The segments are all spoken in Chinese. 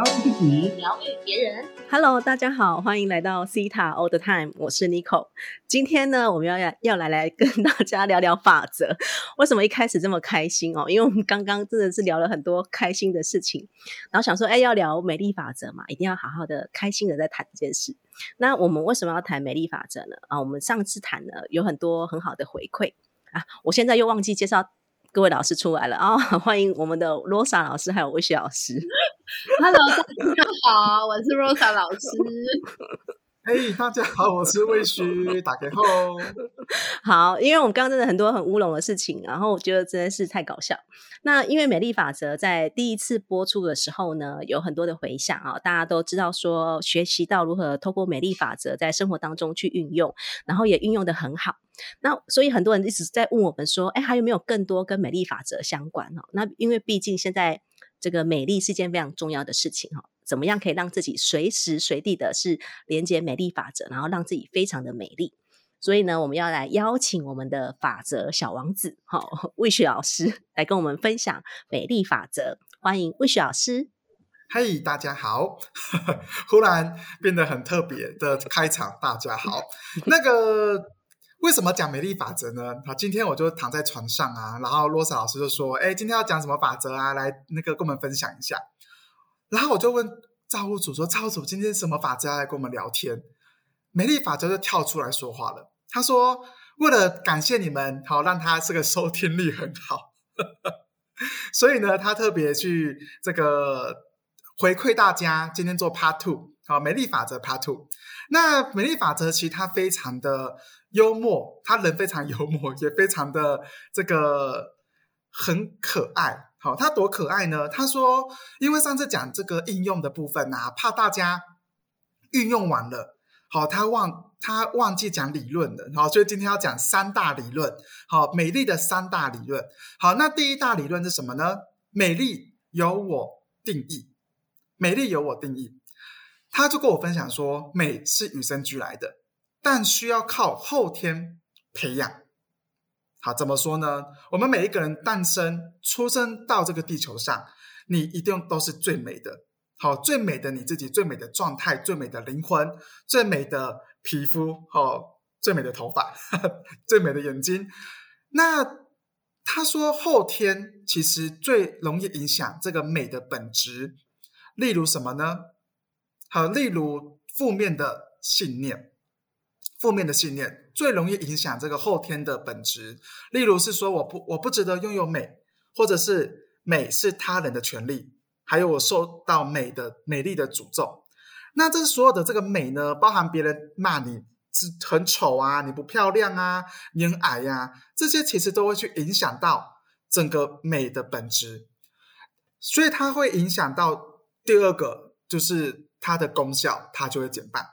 疗自己，疗愈别人。Hello，大家好，欢迎来到 Cita All the Time，我是 Nico。今天呢，我们要要要来来跟大家聊聊法则。为什么一开始这么开心哦？因为我们刚刚真的是聊了很多开心的事情，然后想说，哎，要聊美丽法则嘛，一定要好好的、开心的在谈这件事。那我们为什么要谈美丽法则呢？啊，我们上次谈了有很多很好的回馈啊，我现在又忘记介绍。各位老师出来了 啊、欢迎我们的罗莎老师，还有魏雪老师。Hello，大家好，我是罗莎老师。嘿，大家好，我是魏虚，打给后。好，因为我们刚刚真的很多很乌龙的事情，然后我觉得真的是太搞笑。那因为美丽法则在第一次播出的时候呢，有很多的回响啊，大家都知道说学习到如何透过美丽法则在生活当中去运用，然后也运用的很好。那所以很多人一直在问我们说，哎，还有没有更多跟美丽法则相关哦？那因为毕竟现在这个美丽是件非常重要的事情哈，怎么样可以让自己随时随地的是连接美丽法则，然后让自己非常的美丽？所以呢，我们要来邀请我们的法则小王子，好，魏雪老师来跟我们分享美丽法则。欢迎魏雪老师。嘿，大家好！忽然变得很特别的开场，大家好。那个为什么讲美丽法则呢？好，今天我就躺在床上啊，然后罗莎老师就说：“哎，今天要讲什么法则啊？来，那个跟我们分享一下。”然后我就问造物主说：“造物主，今天什么法则要来跟我们聊天？”美丽法则就跳出来说话了。他说：“为了感谢你们，好让他这个收听率很好，所以呢，他特别去这个回馈大家。今天做 Part Two，好，美丽法则 Part Two。那美丽法则其实他非常的幽默，他人非常幽默，也非常的这个很可爱。好，他多可爱呢？他说，因为上次讲这个应用的部分啊，怕大家运用完了。”好，他忘他忘记讲理论了，好，所以今天要讲三大理论。好，美丽的三大理论。好，那第一大理论是什么呢？美丽由我定义，美丽由我定义。他就跟我分享说，美是与生俱来的，但需要靠后天培养。好，怎么说呢？我们每一个人诞生、出生到这个地球上，你一定都是最美的。好，最美的你自己，最美的状态，最美的灵魂，最美的皮肤，好，最美的头发，最美的眼睛。那他说，后天其实最容易影响这个美的本质，例如什么呢？好，例如负面的信念，负面的信念最容易影响这个后天的本质。例如是说，我不我不值得拥有美，或者是美是他人的权利。还有我受到美的美丽的诅咒，那这所有的这个美呢，包含别人骂你是很丑啊，你不漂亮啊，你很矮呀、啊，这些其实都会去影响到整个美的本质，所以它会影响到第二个，就是它的功效，它就会减半，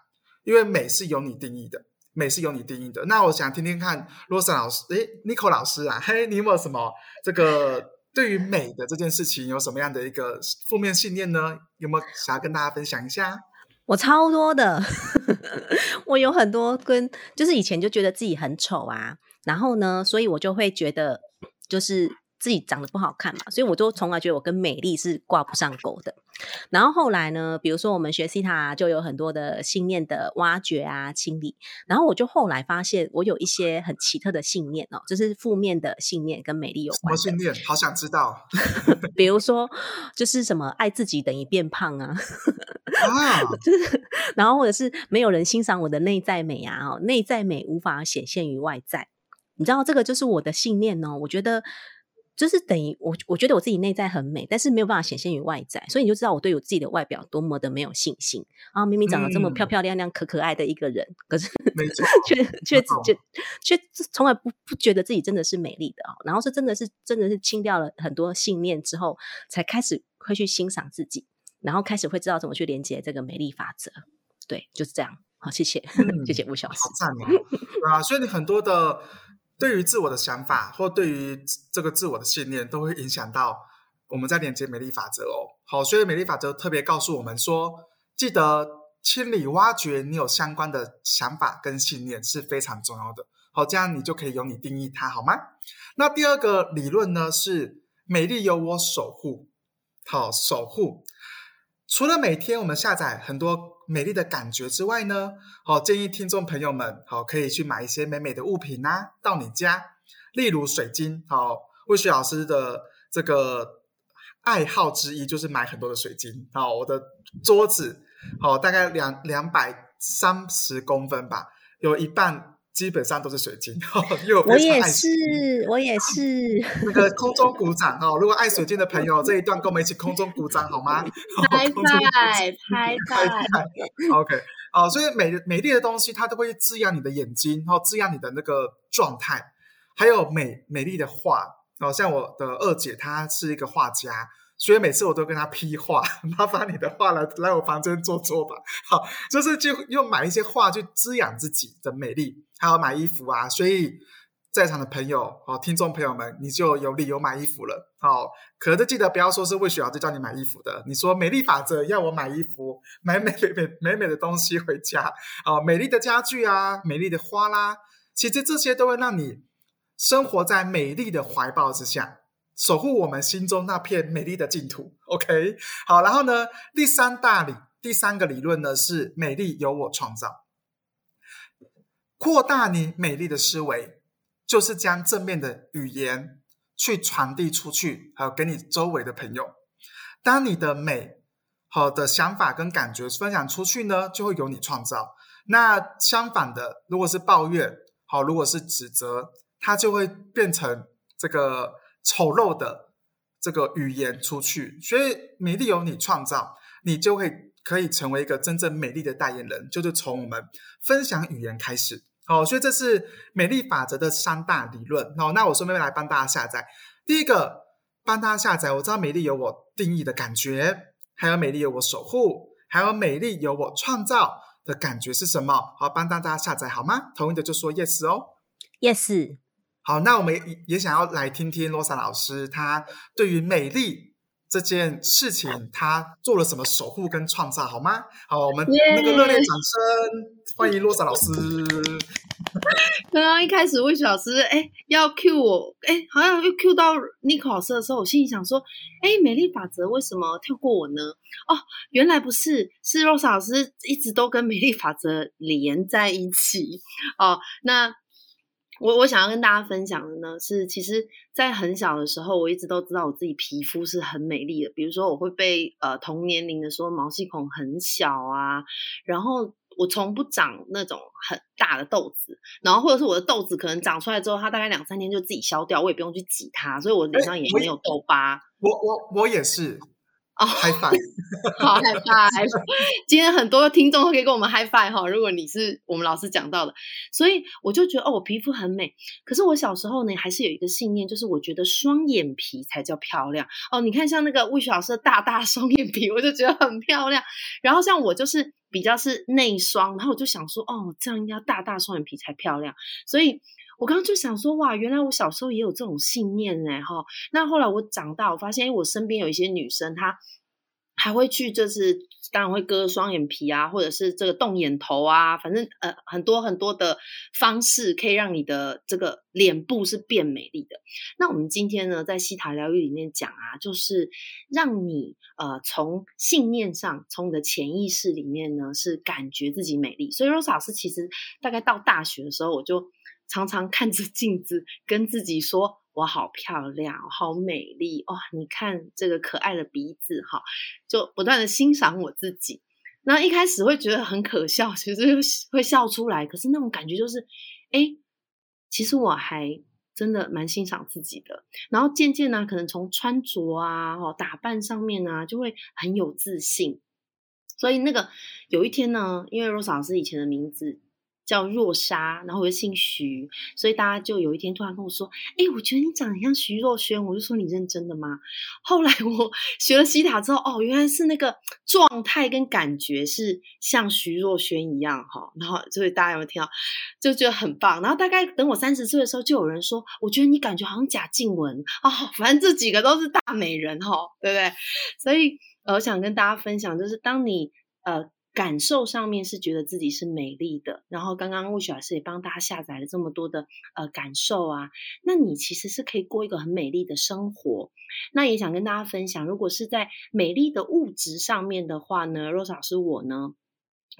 因为美是由你定义的，美是由你定义的。那我想听听看，罗莎老师，诶 n i c o 老师啊，嘿，你有没有什么这个？对于美的这件事情有什么样的一个负面信念呢？有没有想要跟大家分享一下？我超多的，我有很多跟就是以前就觉得自己很丑啊，然后呢，所以我就会觉得就是自己长得不好看嘛，所以我就从来觉得我跟美丽是挂不上钩的。然后后来呢，比如说我们学西塔就有很多的信念的挖掘啊、清理，然后我就后来发现我有一些很奇特的信念哦，就是负面的信念跟美丽有关。什么信念？好想知道。比如说，就是什么爱自己等于变胖啊，啊，就是然后或者是没有人欣赏我的内在美啊，哦，内在美无法显现于外在，你知道这个就是我的信念哦，我觉得。就是等于我，我觉得我自己内在很美，但是没有办法显现于外在，所以你就知道我对我自己的外表多么的没有信心啊！明明长得这么漂漂亮亮、可可爱的一个人，可是 却却却却从来不不觉得自己真的是美丽的啊！然后是真的是真的是清掉了很多信念之后，才开始会去欣赏自己，然后开始会知道怎么去连接这个美丽法则。对，就是这样。好，谢谢，嗯、谢谢吴小时。好赞哦！啊，所以你很多的。对于自我的想法，或对于这个自我的信念，都会影响到我们在连接美丽法则哦。好，所以美丽法则特别告诉我们说，记得清理、挖掘你有相关的想法跟信念是非常重要的。好，这样你就可以由你定义它，好吗？那第二个理论呢是美丽由我守护。好，守护。除了每天我们下载很多美丽的感觉之外呢，好建议听众朋友们好可以去买一些美美的物品啊，到你家，例如水晶。好，魏雪老师的这个爱好之一就是买很多的水晶。好，我的桌子好大概两两百三十公分吧，有一半。基本上都是水晶，因为我也是，我也是。那个空中鼓掌哦！如果爱水晶的朋友，这一段跟我们一起空中鼓掌好吗？拍拍拍拍。OK，哦，所以美美丽的东西，它都会滋养你的眼睛，然后滋养你的那个状态。还有美美丽的画哦，像我的二姐，她是一个画家。所以每次我都跟他批画，麻烦你的画来来我房间坐坐吧。好，就是就用买一些画去滋养自己的美丽，还有买衣服啊。所以在场的朋友哦，听众朋友们，你就有理由买衣服了。好，可是记得不要说是魏雪老师叫你买衣服的。你说美丽法则要我买衣服，买美美美美美的东西回家哦，美丽的家具啊，美丽的花啦，其实这些都会让你生活在美丽的怀抱之下。守护我们心中那片美丽的净土。OK，好，然后呢，第三大理，第三个理论呢是美丽由我创造。扩大你美丽的思维，就是将正面的语言去传递出去，还有给你周围的朋友。当你的美好的想法跟感觉分享出去呢，就会由你创造。那相反的，如果是抱怨，好，如果是指责，它就会变成这个。丑陋的这个语言出去，所以美丽由你创造，你就会可以成为一个真正美丽的代言人，就是从我们分享语言开始。哦，所以这是美丽法则的三大理论。哦，那我顺便来帮大家下载。第一个，帮大家下载，我知道美丽由我定义的感觉，还有美丽由我守护，还有美丽由我创造的感觉是什么？好，帮大家下载好吗？同意的就说 yes 哦，yes。好，那我们也也想要来听听罗莎老师，她对于美丽这件事情，她做了什么守护跟创造，好吗？好，我们那个热烈掌声欢迎罗莎老师。刚刚一开始魏雪老师哎要 Q 我哎，好像又 Q 到 Nico 老师的时候，我心里想说，哎，美丽法则为什么跳过我呢？哦，原来不是，是罗莎老师一直都跟美丽法则连在一起哦。那。我我想要跟大家分享的呢，是其实，在很小的时候，我一直都知道我自己皮肤是很美丽的。比如说，我会被呃同年龄的时候毛细孔很小啊，然后我从不长那种很大的痘子，然后或者是我的痘子可能长出来之后，它大概两三天就自己消掉，我也不用去挤它，所以我脸上也没有痘疤。我我我也是。哦，high five，好 high five。今天很多听众都可以跟我们 high five 哈。如果你是我们老师讲到的，所以我就觉得哦，我皮肤很美。可是我小时候呢，还是有一个信念，就是我觉得双眼皮才叫漂亮哦。你看像那个魏雪老师的大大双眼皮，我就觉得很漂亮。然后像我就是比较是内双，然后我就想说哦，这样应该大大双眼皮才漂亮。所以。我刚刚就想说，哇，原来我小时候也有这种信念呢，哈。那后来我长大，我发现，我身边有一些女生，她还会去，就是当然会割双眼皮啊，或者是这个动眼头啊，反正呃很多很多的方式可以让你的这个脸部是变美丽的。那我们今天呢，在西塔疗愈里面讲啊，就是让你呃从信念上，从你的潜意识里面呢，是感觉自己美丽。所以 Rose 老师其实大概到大学的时候，我就。常常看着镜子，跟自己说：“我好漂亮，好美丽哦！你看这个可爱的鼻子，哈，就不断的欣赏我自己。那一开始会觉得很可笑，其实会笑出来。可是那种感觉就是，哎，其实我还真的蛮欣赏自己的。然后渐渐呢，可能从穿着啊、哦打扮上面呢，就会很有自信。所以那个有一天呢，因为 Rose 老师以前的名字。叫若莎，然后我又姓徐，所以大家就有一天突然跟我说：“哎，我觉得你长得像徐若瑄。”我就说：“你认真的吗？”后来我 学了西塔之后，哦，原来是那个状态跟感觉是像徐若瑄一样哈。然后所以大家有没有听到？就觉得很棒。然后大概等我三十岁的时候，就有人说：“我觉得你感觉好像贾静雯哦。”反正这几个都是大美人哈，对不对？所以，我想跟大家分享，就是当你呃。感受上面是觉得自己是美丽的，然后刚刚魏雪老师也帮大家下载了这么多的呃感受啊，那你其实是可以过一个很美丽的生活。那也想跟大家分享，如果是在美丽的物质上面的话呢，Rose 老师我呢，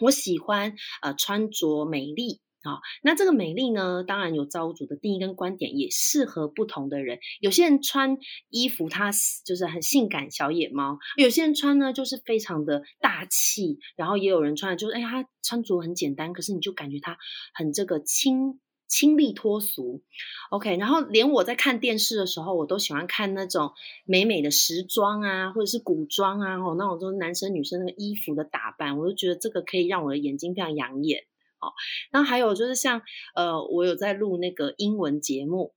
我喜欢呃穿着美丽。好，那这个美丽呢，当然有造物主的定义跟观点，也适合不同的人。有些人穿衣服，他就是很性感小野猫；有些人穿呢，就是非常的大气。然后也有人穿就是，哎，他穿着很简单，可是你就感觉他很这个清清丽脱俗。OK，然后连我在看电视的时候，我都喜欢看那种美美的时装啊，或者是古装啊，哦，那种就是男生女生那个衣服的打扮，我就觉得这个可以让我的眼睛非常养眼。哦，那还有就是像呃，我有在录那个英文节目，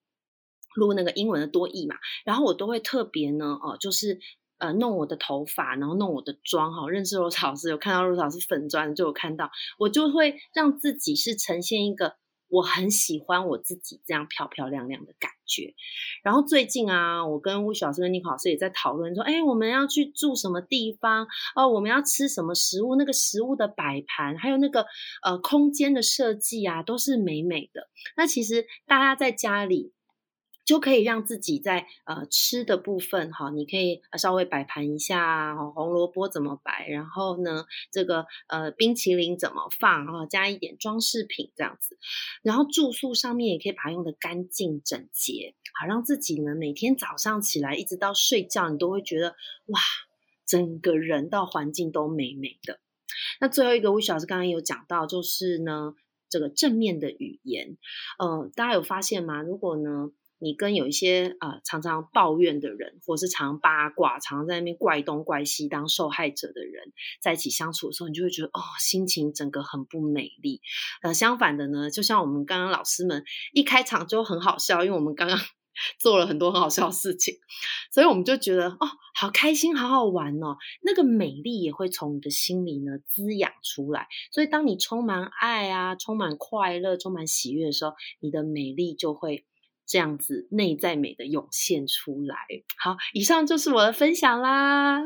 录那个英文的多义嘛，然后我都会特别呢，哦，就是呃弄我的头发，然后弄我的妆哈。认识罗老师有看到罗老师粉妆，就有看到，我就会让自己是呈现一个。我很喜欢我自己这样漂漂亮亮的感觉。然后最近啊，我跟吴老师跟尼克老师也在讨论说，哎，我们要去住什么地方？哦，我们要吃什么食物？那个食物的摆盘，还有那个呃空间的设计啊，都是美美的。那其实大家在家里。就可以让自己在呃吃的部分哈，你可以稍微摆盘一下，红萝卜怎么摆，然后呢，这个呃冰淇淋怎么放啊，加一点装饰品这样子，然后住宿上面也可以把它用的干净整洁，好让自己呢每天早上起来一直到睡觉，你都会觉得哇，整个人到环境都美美的。那最后一个魏老师刚刚有讲到，就是呢这个正面的语言，呃，大家有发现吗？如果呢？你跟有一些啊常常抱怨的人，或是常八卦、常在那边怪东怪西当受害者的人在一起相处的时候，你就会觉得哦，心情整个很不美丽。呃，相反的呢，就像我们刚刚老师们一开场就很好笑，因为我们刚刚 做了很多很好笑的事情，所以我们就觉得哦，好开心，好好玩哦。那个美丽也会从你的心里呢滋养出来。所以当你充满爱啊，充满快乐，充满喜悦的时候，你的美丽就会。这样子内在美的涌现出来。好，以上就是我的分享啦。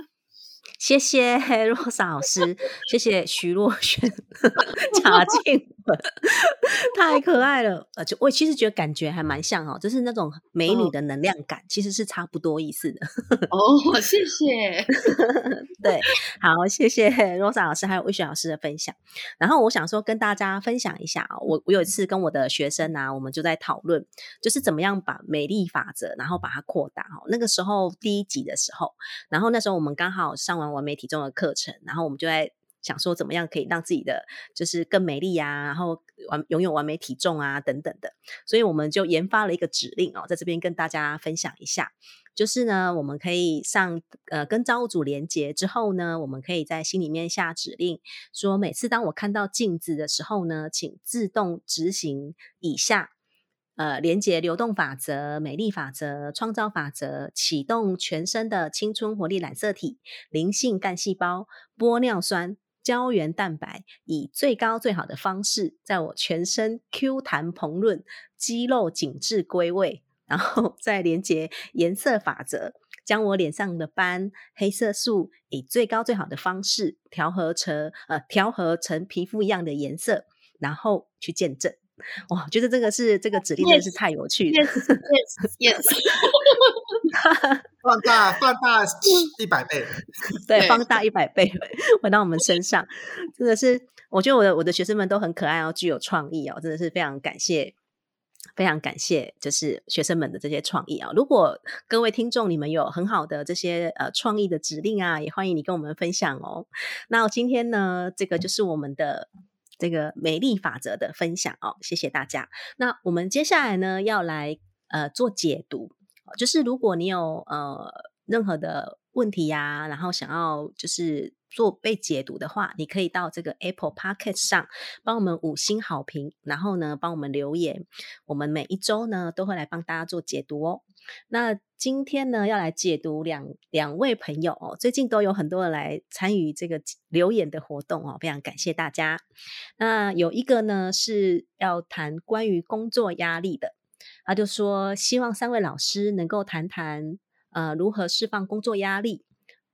谢谢 若莎老师，谢谢徐若瑄、贾静，太可爱了。而且我其实觉得感觉还蛮像哦，就是那种美女的能量感，其实是差不多意思的。哦，谢谢。对，好，谢谢若莎老师还有魏雪老师的分享。然后我想说跟大家分享一下啊，我我有一次跟我的学生啊，我们就在讨论，就是怎么样把美丽法则，然后把它扩大。哦，那个时候第一集的时候，然后那时候我们刚好上完。完美体重的课程，然后我们就在想说，怎么样可以让自己的就是更美丽啊，然后完拥有完美体重啊等等的，所以我们就研发了一个指令哦，在这边跟大家分享一下，就是呢，我们可以上呃跟造物主连接之后呢，我们可以在心里面下指令，说每次当我看到镜子的时候呢，请自动执行以下。呃，连接流动法则、美丽法则、创造法则，启动全身的青春活力染色体、灵性干细胞、玻尿酸、胶原蛋白，以最高最好的方式，在我全身 Q 弹膨润、肌肉紧致归位，然后 再连接颜色法则，将我脸上的斑、黑色素，以最高最好的方式调和成呃调和成皮肤一样的颜色，然后去见证。哇，觉得这个是这个指令真是太有趣了。Yes，Yes，放大放大一百倍，对，放大一百倍 回到我们身上，真的是，我觉得我的我的学生们都很可爱哦，具有创意哦，真的是非常感谢，非常感谢，就是学生们的这些创意啊。如果各位听众你们有很好的这些呃创意的指令啊，也欢迎你跟我们分享哦。那今天呢，这个就是我们的。这个美丽法则的分享哦，谢谢大家。那我们接下来呢，要来呃做解读，就是如果你有呃任何的问题呀，然后想要就是做被解读的话，你可以到这个 Apple Podcast 上帮我们五星好评，然后呢帮我们留言，我们每一周呢都会来帮大家做解读哦。那今天呢，要来解读两两位朋友哦，最近都有很多人来参与这个留言的活动哦，非常感谢大家。那有一个呢是要谈关于工作压力的，他就说希望三位老师能够谈谈呃如何释放工作压力，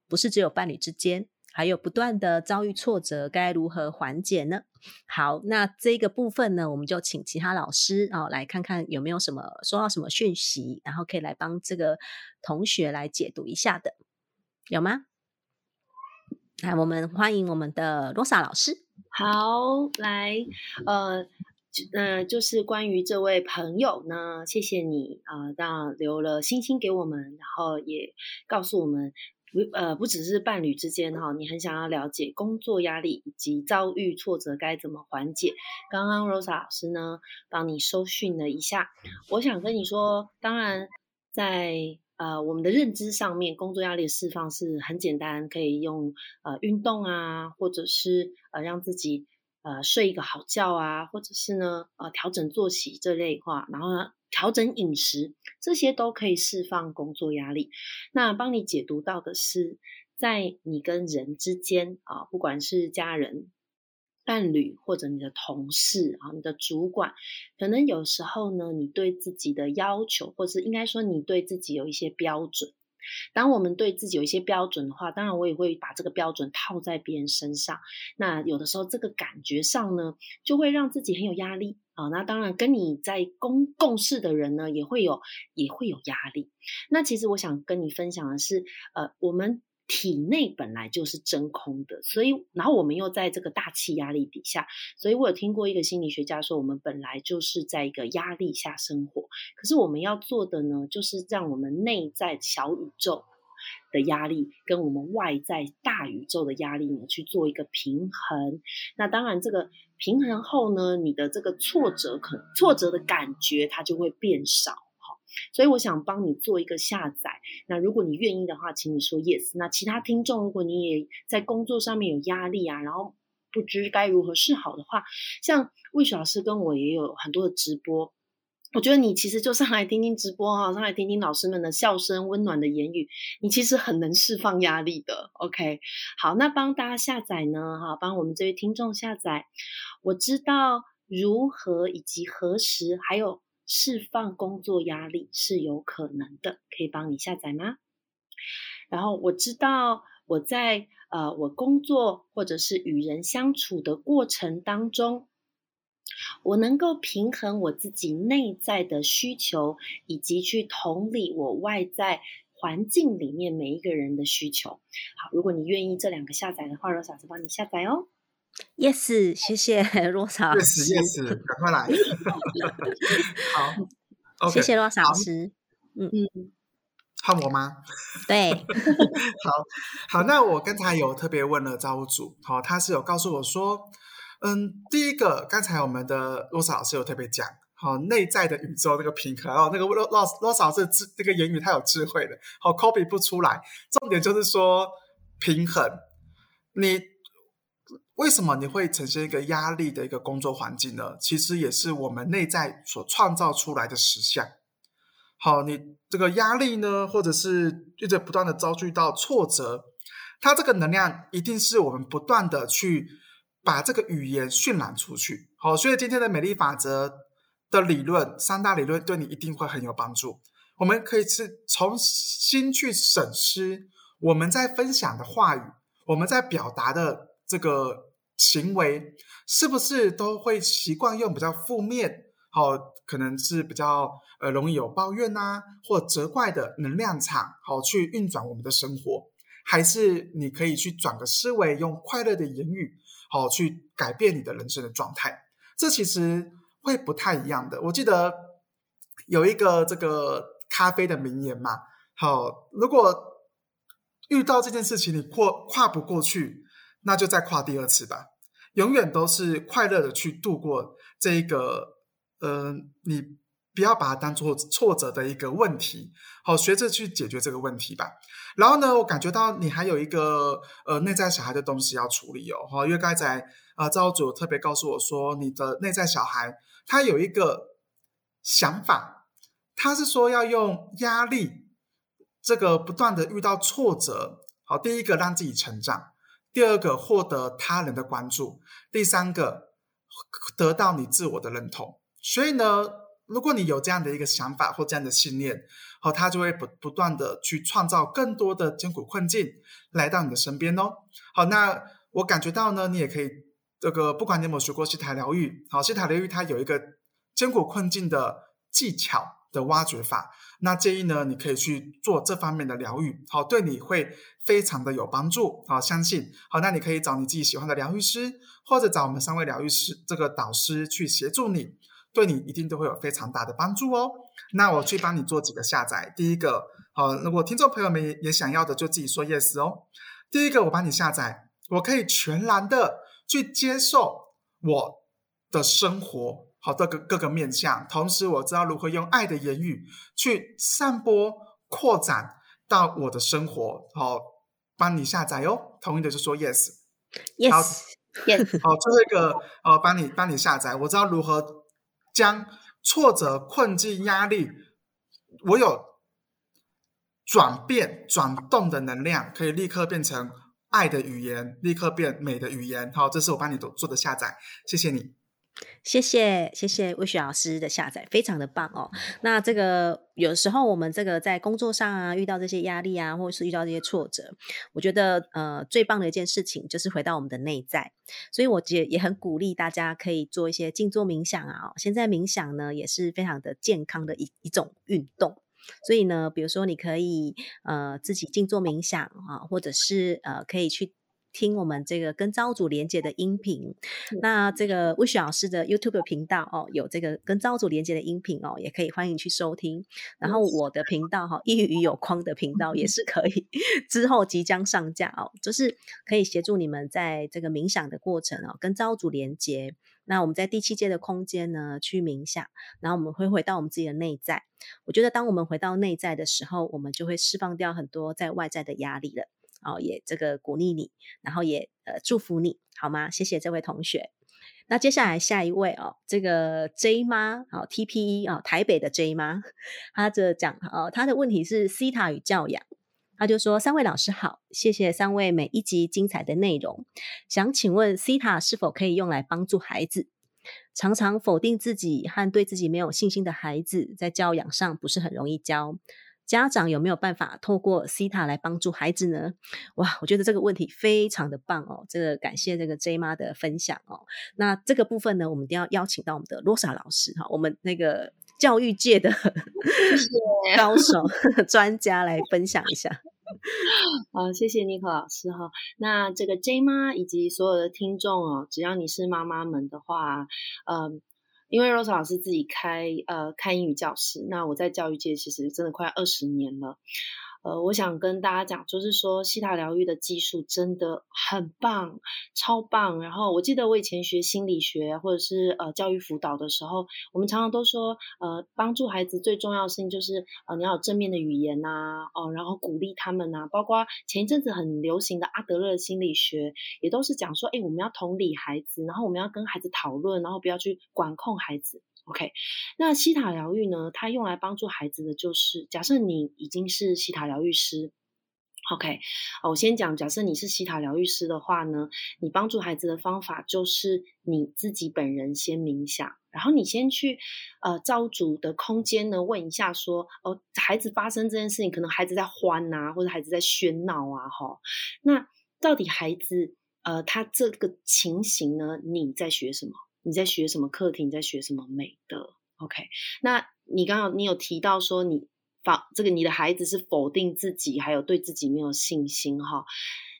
不是只有伴侣之间，还有不断的遭遇挫折，该如何缓解呢？好，那这个部分呢，我们就请其他老师啊、来看看有没有什么收到什么讯息，然后可以来帮这个同学来解读一下的，有吗？来，我们欢迎我们的罗莎老师。好，来，呃，就呃，就是关于这位朋友呢，谢谢你啊、让留了星星给我们，然后也告诉我们，不呃，不只是伴侣之间哈，你很想要了解工作压力以及遭遇挫折该怎么缓解。刚刚 Rosa 老师呢，帮你收讯了一下，我想跟你说，当然在。呃，我们的认知上面，工作压力的释放是很简单，可以用呃运动啊，或者是呃让自己呃睡一个好觉啊，或者是呢呃调整作息这类话，然后呢调整饮食，这些都可以释放工作压力。那帮你解读到的是，在你跟人之间啊，不管是家人。伴侣或者你的同事啊，你的主管，可能有时候呢，你对自己的要求，或是应该说你对自己有一些标准。当我们对自己有一些标准的话，当然我也会把这个标准套在别人身上。那有的时候这个感觉上呢，就会让自己很有压力啊。那当然跟你在共共事的人呢，也会有也会有压力。那其实我想跟你分享的是，呃，我们。体内本来就是真空的，所以，然后我们又在这个大气压力底下，所以我有听过一个心理学家说，我们本来就是在一个压力下生活，可是我们要做的呢，就是让我们内在小宇宙的压力跟我们外在大宇宙的压力呢去做一个平衡。那当然，这个平衡后呢，你的这个挫折可挫折的感觉它就会变少。所以我想帮你做一个下载。那如果你愿意的话，请你说 yes。那其他听众，如果你也在工作上面有压力啊，然后不知该如何是好的话，像魏雪老师跟我也有很多的直播。我觉得你其实就上来听听直播哈，上来听听老师们的笑声、温暖的言语，你其实很能释放压力的。OK，好，那帮大家下载呢，哈，帮我们这位听众下载。我知道如何以及何时，还有。释放工作压力是有可能的，可以帮你下载吗？然后我知道我在呃我工作或者是与人相处的过程当中，我能够平衡我自己内在的需求，以及去同理我外在环境里面每一个人的需求。好，如果你愿意这两个下载的话，罗小子帮你下载哦。Yes，谢谢罗莎老师。Yes，Yes，赶快来。好谢谢罗莎老师。嗯，换我吗？对，好好，那我刚才有特别问了造物主，好、他是有告诉我说，嗯，第一个，刚才我们的罗莎老师有特别讲，好、内在的宇宙那个平衡，哦，那个罗罗罗莎老师智这个言语太有智慧了，好、copy 不出来，重点就是说平衡，你。为什么你会呈现一个压力的一个工作环境呢？其实也是我们内在所创造出来的实相。好，你这个压力呢，或者是一直不断的遭遇到挫折，它这个能量一定是我们不断的去把这个语言渲染出去。好，所以今天的美丽法则的理论，三大理论对你一定会很有帮助。我们可以是重新去审视我们在分享的话语，我们在表达的这个行为，是不是都会习惯用比较负面？好，可能是比较呃容易有抱怨呐、或责怪的能量场，好去运转我们的生活，还是你可以去转个思维，用快乐的言语，好去改变你的人生的状态。这其实会不太一样的。我记得有一个这个咖啡的名言嘛，好，如果遇到这件事情你过跨不过去，那就再跨第二次吧。永远都是快乐的去度过这一个，呃，你不要把它当做挫折的一个问题，好，学着去解决这个问题吧。然后呢，我感觉到你还有一个呃内在小孩的东西要处理哦，哈，因为刚才啊造物主特别告诉我说，你的内在小孩他有一个想法，他是说要用压力这个不断的遇到挫折，好，第一个让自己成长。第二个，获得他人的关注；第三个，得到你自我的认同。所以呢，如果你有这样的一个想法或这样的信念，好，他就会不不断的去创造更多的艰苦困境来到你的身边哦。好，那我感觉到呢，你也可以这个，不管你有没有学过西塔疗愈，好，西塔疗愈它有一个艰苦困境的技巧的挖掘法，那建议呢，你可以去做这方面的疗愈，好，对你会非常的有帮助，好，相信，好，那你可以找你自己喜欢的疗愈师，或者找我们三位疗愈师这个导师去协助你。对你一定都会有非常大的帮助哦。那我去帮你做几个下载。第一个，好，如果听众朋友们也想要的，就自己说 yes 哦。第一个，我帮你下载，我可以全然的去接受我的生活，好的各各个面向，同时我知道如何用爱的言语去散播、扩展到我的生活。好，帮你下载哦。同意的就说 yes，yes，yes。好，最后 一个，呃，帮你帮你下载，我知道如何。将挫折、困境、压力，我有转变、转动的能量，可以立刻变成爱的语言，立刻变美的语言。好，这是我帮你做做的下载，谢谢你。谢谢谢谢魏雪老师的下载，非常的棒哦。那这个有时候我们这个在工作上啊，遇到这些压力啊，或者是遇到这些挫折，我觉得呃最棒的一件事情就是回到我们的内在。所以我也也很鼓励大家可以做一些静坐冥想啊。现在冥想呢也是非常的健康的一一种运动。所以呢，比如说你可以呃自己静坐冥想啊，或者是呃可以去。听我们这个跟招主连接的音频，那这个魏雪老师的 YouTube 频道哦，有这个跟招主连接的音频哦，也可以欢迎去收听。然后我的频道哈，一语有框的频道也是可以，之后即将上架哦，就是可以协助你们在这个冥想的过程哦，跟招主连接。那我们在第七阶的空间呢，去冥想，然后我们会回到我们自己的内在。我觉得当我们回到内在的时候，我们就会释放掉很多在外在的压力了。哦，也这个鼓励你，然后也呃祝福你，好吗？谢谢这位同学。那接下来下一位哦，这个 J 妈，哦 TPE 哦，台北的 J 妈，她这讲哦，他的问题是 C 塔与教养，他就说：三位老师好，谢谢三位每一集精彩的内容，想请问西塔是否可以用来帮助孩子？常常否定自己和对自己没有信心的孩子，在教养上不是很容易教。家长有没有办法透过 C 塔来帮助孩子呢？哇，我觉得这个问题非常的棒哦！这个感谢这个 J 妈的分享哦。那这个部分呢，我们一定要邀请到我们的罗莎老师哈，我们那个教育界的 高手专家来分享一下。好，谢谢尼克老师哈。那这个 J 妈以及所有的听众哦，只要你是妈妈们的话，嗯。因为 Rose 老师自己开呃开英语教室，那我在教育界其实真的快二十年了。呃，我想跟大家讲，就是说西塔疗愈的技术真的很棒，超棒。然后我记得我以前学心理学或者是呃教育辅导的时候，我们常常都说，呃，帮助孩子最重要的事情就是呃你要有正面的语言呐，哦，然后鼓励他们呐。包括前一阵子很流行的阿德勒心理学，也都是讲说，哎，我们要同理孩子，然后我们要跟孩子讨论，然后不要去管控孩子。OK，那西塔疗愈呢？它用来帮助孩子的就是，假设你已经是西塔疗愈师，OK，我先讲，假设你是西塔疗愈师的话呢，你帮助孩子的方法就是你自己本人先冥想，然后你先去呃造主的空间呢，问一下说，哦，孩子发生这件事情，可能孩子在欢呐，或者孩子在喧闹啊，哈，那到底孩子呃他这个情形呢，你在学什么？你在学什么课题？你在学什么美德？OK？那你刚刚你有提到说你否这个你的孩子是否定自己，还有对自己没有信心哈？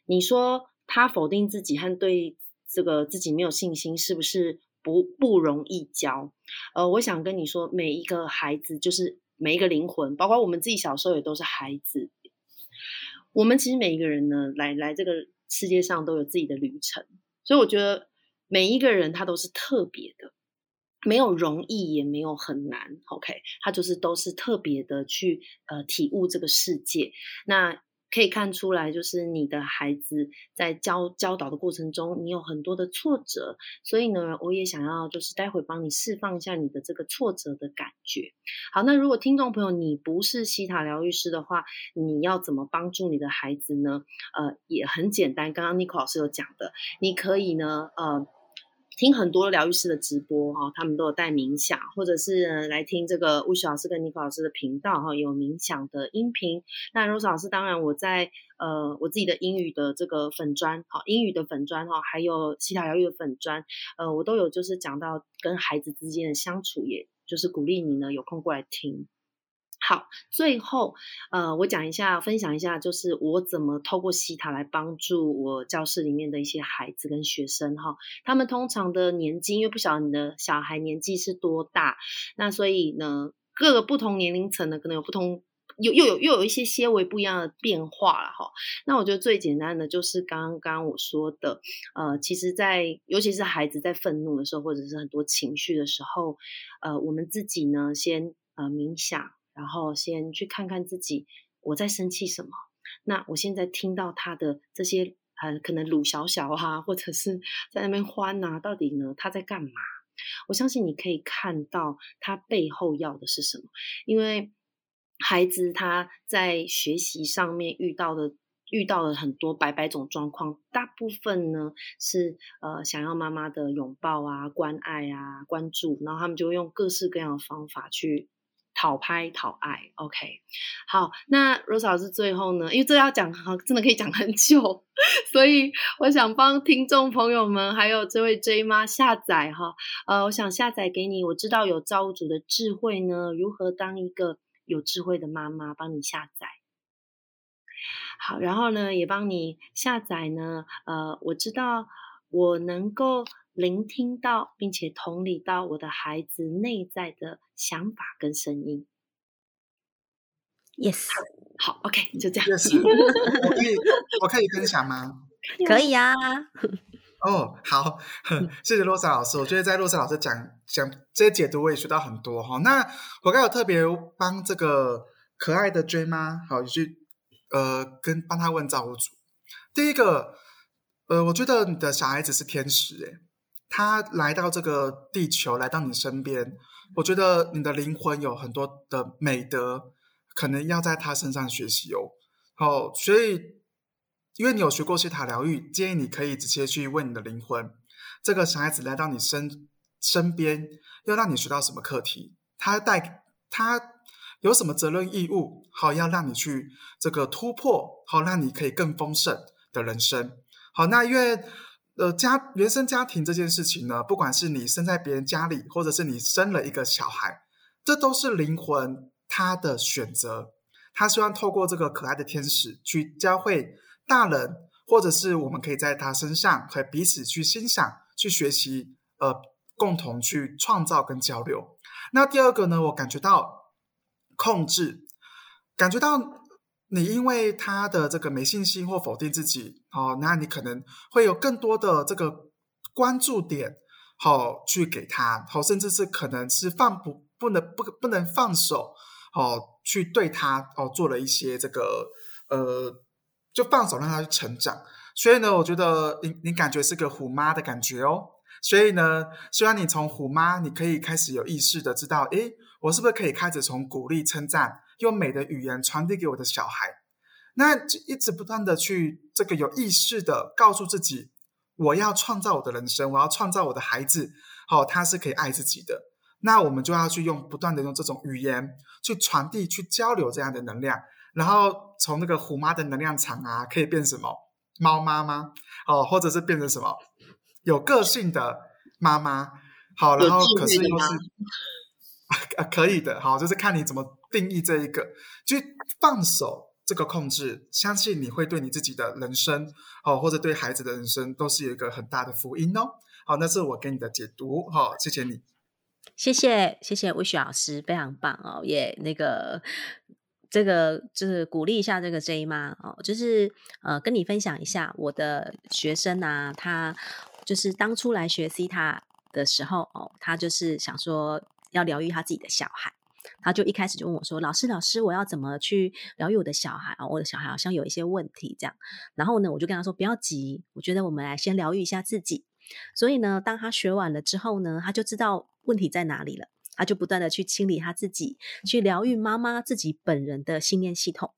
你说他否定自己和对这个自己没有信心，是不是不不容易教？呃，我想跟你说，每一个孩子就是每一个灵魂，包括我们自己小时候也都是孩子。我们其实每一个人呢，来来这个世界上都有自己的旅程，所以我觉得。每一个人他都是特别的，没有容易也没有很难，OK，他就是都是特别的去呃体悟这个世界。那可以看出来，就是你的孩子在教教导的过程中，你有很多的挫折，所以呢，我也想要就是待会帮你释放一下你的这个挫折的感觉。好，那如果听众朋友你不是西塔疗愈师的话，你要怎么帮助你的孩子呢？呃，也很简单，刚刚 Nico 老师有讲的，你可以呢，呃。听很多疗愈师的直播哈，他们都有带冥想，或者是来听这个巫师老师跟尼克老师的频道哈，有冥想的音频。那 Rose 老师，当然我在呃我自己的英语的这个粉砖，好英语的粉砖哈，还有西塔疗愈的粉砖，呃，我都有就是讲到跟孩子之间的相处，也就是鼓励你呢有空过来听。好，最后，呃，我讲一下，分享一下，就是我怎么透过西塔来帮助我教室里面的一些孩子跟学生哈。他们通常的年纪，因为不晓得你的小孩年纪是多大，那所以呢，各个不同年龄层呢，可能有不同，又又有又有一些些微不一样的变化了哈。那我觉得最简单的就是刚刚我说的，呃，其实，在尤其是孩子在愤怒的时候，或者是很多情绪的时候，呃，我们自己呢，先呃冥想。然后先去看看自己，我在生气什么？那我现在听到他的这些，呃，可能鲁小小啊，或者是 在那边欢呐，到底呢他在干嘛？我相信你可以看到他背后要的是什么，因为孩子他在学习上面遇到的遇到了很多百百种状况，大部分呢是呃想要妈妈的拥抱啊、关爱啊、关注，然后他们就用各式各样的方法去。讨拍讨爱，OK，好，那 Rose 老师最后呢，因为这要讲哈，真的可以讲很久，所以我想帮听众朋友们还有这位 J 妈下载哈，呃，我想下载给你，我知道有造物主的智慧呢，如何当一个有智慧的妈妈，帮你下载。好，然后呢，也帮你下载呢，呃，我知道我能够。聆听到并且同理到我的孩子内在的想法跟声音。Yes，好，OK，就这样。Yes，我可以，我可以分享吗？可以啊。哦，好，谢谢洛莎老师。我觉得在洛莎老师讲讲这些解读，我也学到很多哈。那我刚有特别帮这个可爱的追妈，好，去呃跟帮他问造物主。第一个，呃，我觉得你的小孩子是天使，哎。他来到这个地球，来到你身边，我觉得你的灵魂有很多的美德，可能要在他身上学习哦。好，所以因为你有学过西塔疗愈，建议你可以直接去问你的灵魂：这个小孩子来到你身身边，要让你学到什么课题？他带他有什么责任义务？好，要让你去这个突破，好，让你可以更丰盛的人生。好，那因为。呃，家原生家庭这件事情呢，不管是你生在别人家里，或者是你生了一个小孩，这都是灵魂他的选择。他希望透过这个可爱的天使去教会大人，或者是我们可以在他身上和彼此去欣赏、去学习，呃，共同去创造跟交流。那第二个呢，我感觉到控制，感觉到。你因为他的这个没信心或否定自己，哦，那你可能会有更多的这个关注点，好去给他，好，甚至是可能是放不不能不不能放手，哦，去对他哦做了一些这个呃，就放手让他去成长。所以呢，我觉得你你感觉是个虎妈的感觉哦。所以呢，希望你从虎妈，你可以开始有意识的知道，诶，我是不是可以开始从鼓励称赞。用美的语言传递给我的小孩，那一直不断的去这个有意识的告诉自己，我要创造我的人生，我要创造我的孩子，好，他是可以爱自己的。那我们就要去用不断的用这种语言去传递、去交流这样的能量，然后从那个虎妈的能量场啊，可以变什么？猫妈妈。哦，或者是变成什么？有个性的妈妈，好，然后可是又是。啊，可以的，好，就是看你怎么定义这一个，就放手这个控制，相信你会对你自己的人生，哦，或者对孩子的人生，都是有一个很大的福音哦。好，那是我给你的解读，好，谢谢你，谢谢谢谢魏雪老师，非常棒哦，也那个这个就是鼓励一下这个 J 妈哦，就是呃跟你分享一下我的学生啊，他就是当初来学 C 塔的时候哦，他就是想说。要疗愈他自己的小孩，他就一开始就问我说：“老师，老师，我要怎么去疗愈我的小孩啊？我的小孩好像有一些问题，这样。”然后呢，我就跟他说：“不要急，我觉得我们来先疗愈一下自己。”所以呢，当他学完了之后呢，他就知道问题在哪里了，他就不断的去清理他自己，去疗愈妈妈自己本人的信念系统。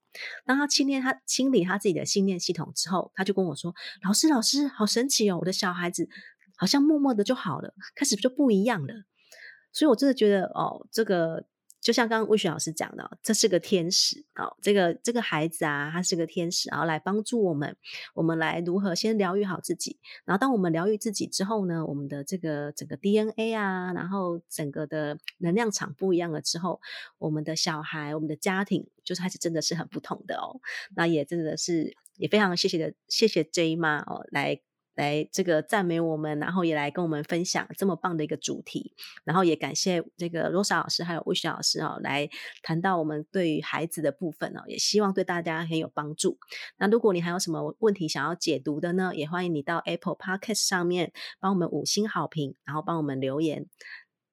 当他清理他清理他自己的信念系统之后，他就跟我说：“老师，老师，好神奇哦！我的小孩子。”好像默默的就好了，开始就不一样了。所以我真的觉得哦，这个。就像刚刚魏雪老师讲的，这是个天使哦，这个这个孩子啊，他是个天使，然后来帮助我们，我们来如何先疗愈好自己。然后当我们疗愈自己之后呢，我们的这个整个 DNA 啊，然后整个的能量场不一样了之后，我们的小孩、我们的家庭，就是开始真的是很不同的哦。那也真的是也非常谢谢的，谢谢 J 妈哦来。来这个赞美我们，然后也来跟我们分享这么棒的一个主题，然后也感谢这个罗莎老师还有魏雪老师哦，来谈到我们对于孩子的部分哦，也希望对大家很有帮助。那如果你还有什么问题想要解读的呢，也欢迎你到 Apple Podcast 上面帮我们五星好评，然后帮我们留言。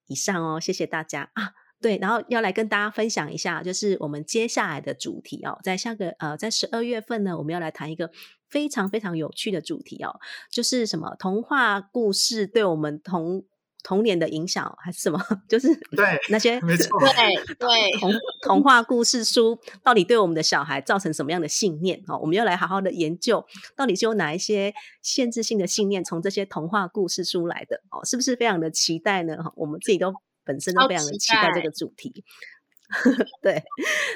以上哦，谢谢大家啊。对，然后要来跟大家分享一下，就是我们接下来的主题哦，在下个呃，在十二月份呢，我们要来谈一个非常非常有趣的主题哦，就是什么童话故事对我们童童年的影响，还是什么？就是对那些没错，对对童童话故事书到底对我们的小孩造成什么样的信念？哦，我们要来好好的研究，到底是有哪一些限制性的信念从这些童话故事书来的？哦，是不是非常的期待呢？我们自己都。本身都非常的期待这个主题，对，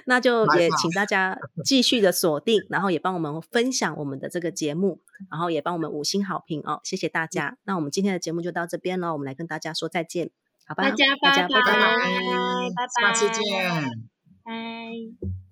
那就也请大家继续的锁定，然后也帮我们分享我们的这个节目，然后也帮我们五星好评哦，谢谢大家。那我们今天的节目就到这边了，我们来跟大家说再见，好吧？大家拜拜拜拜，拜拜，下次见，拜。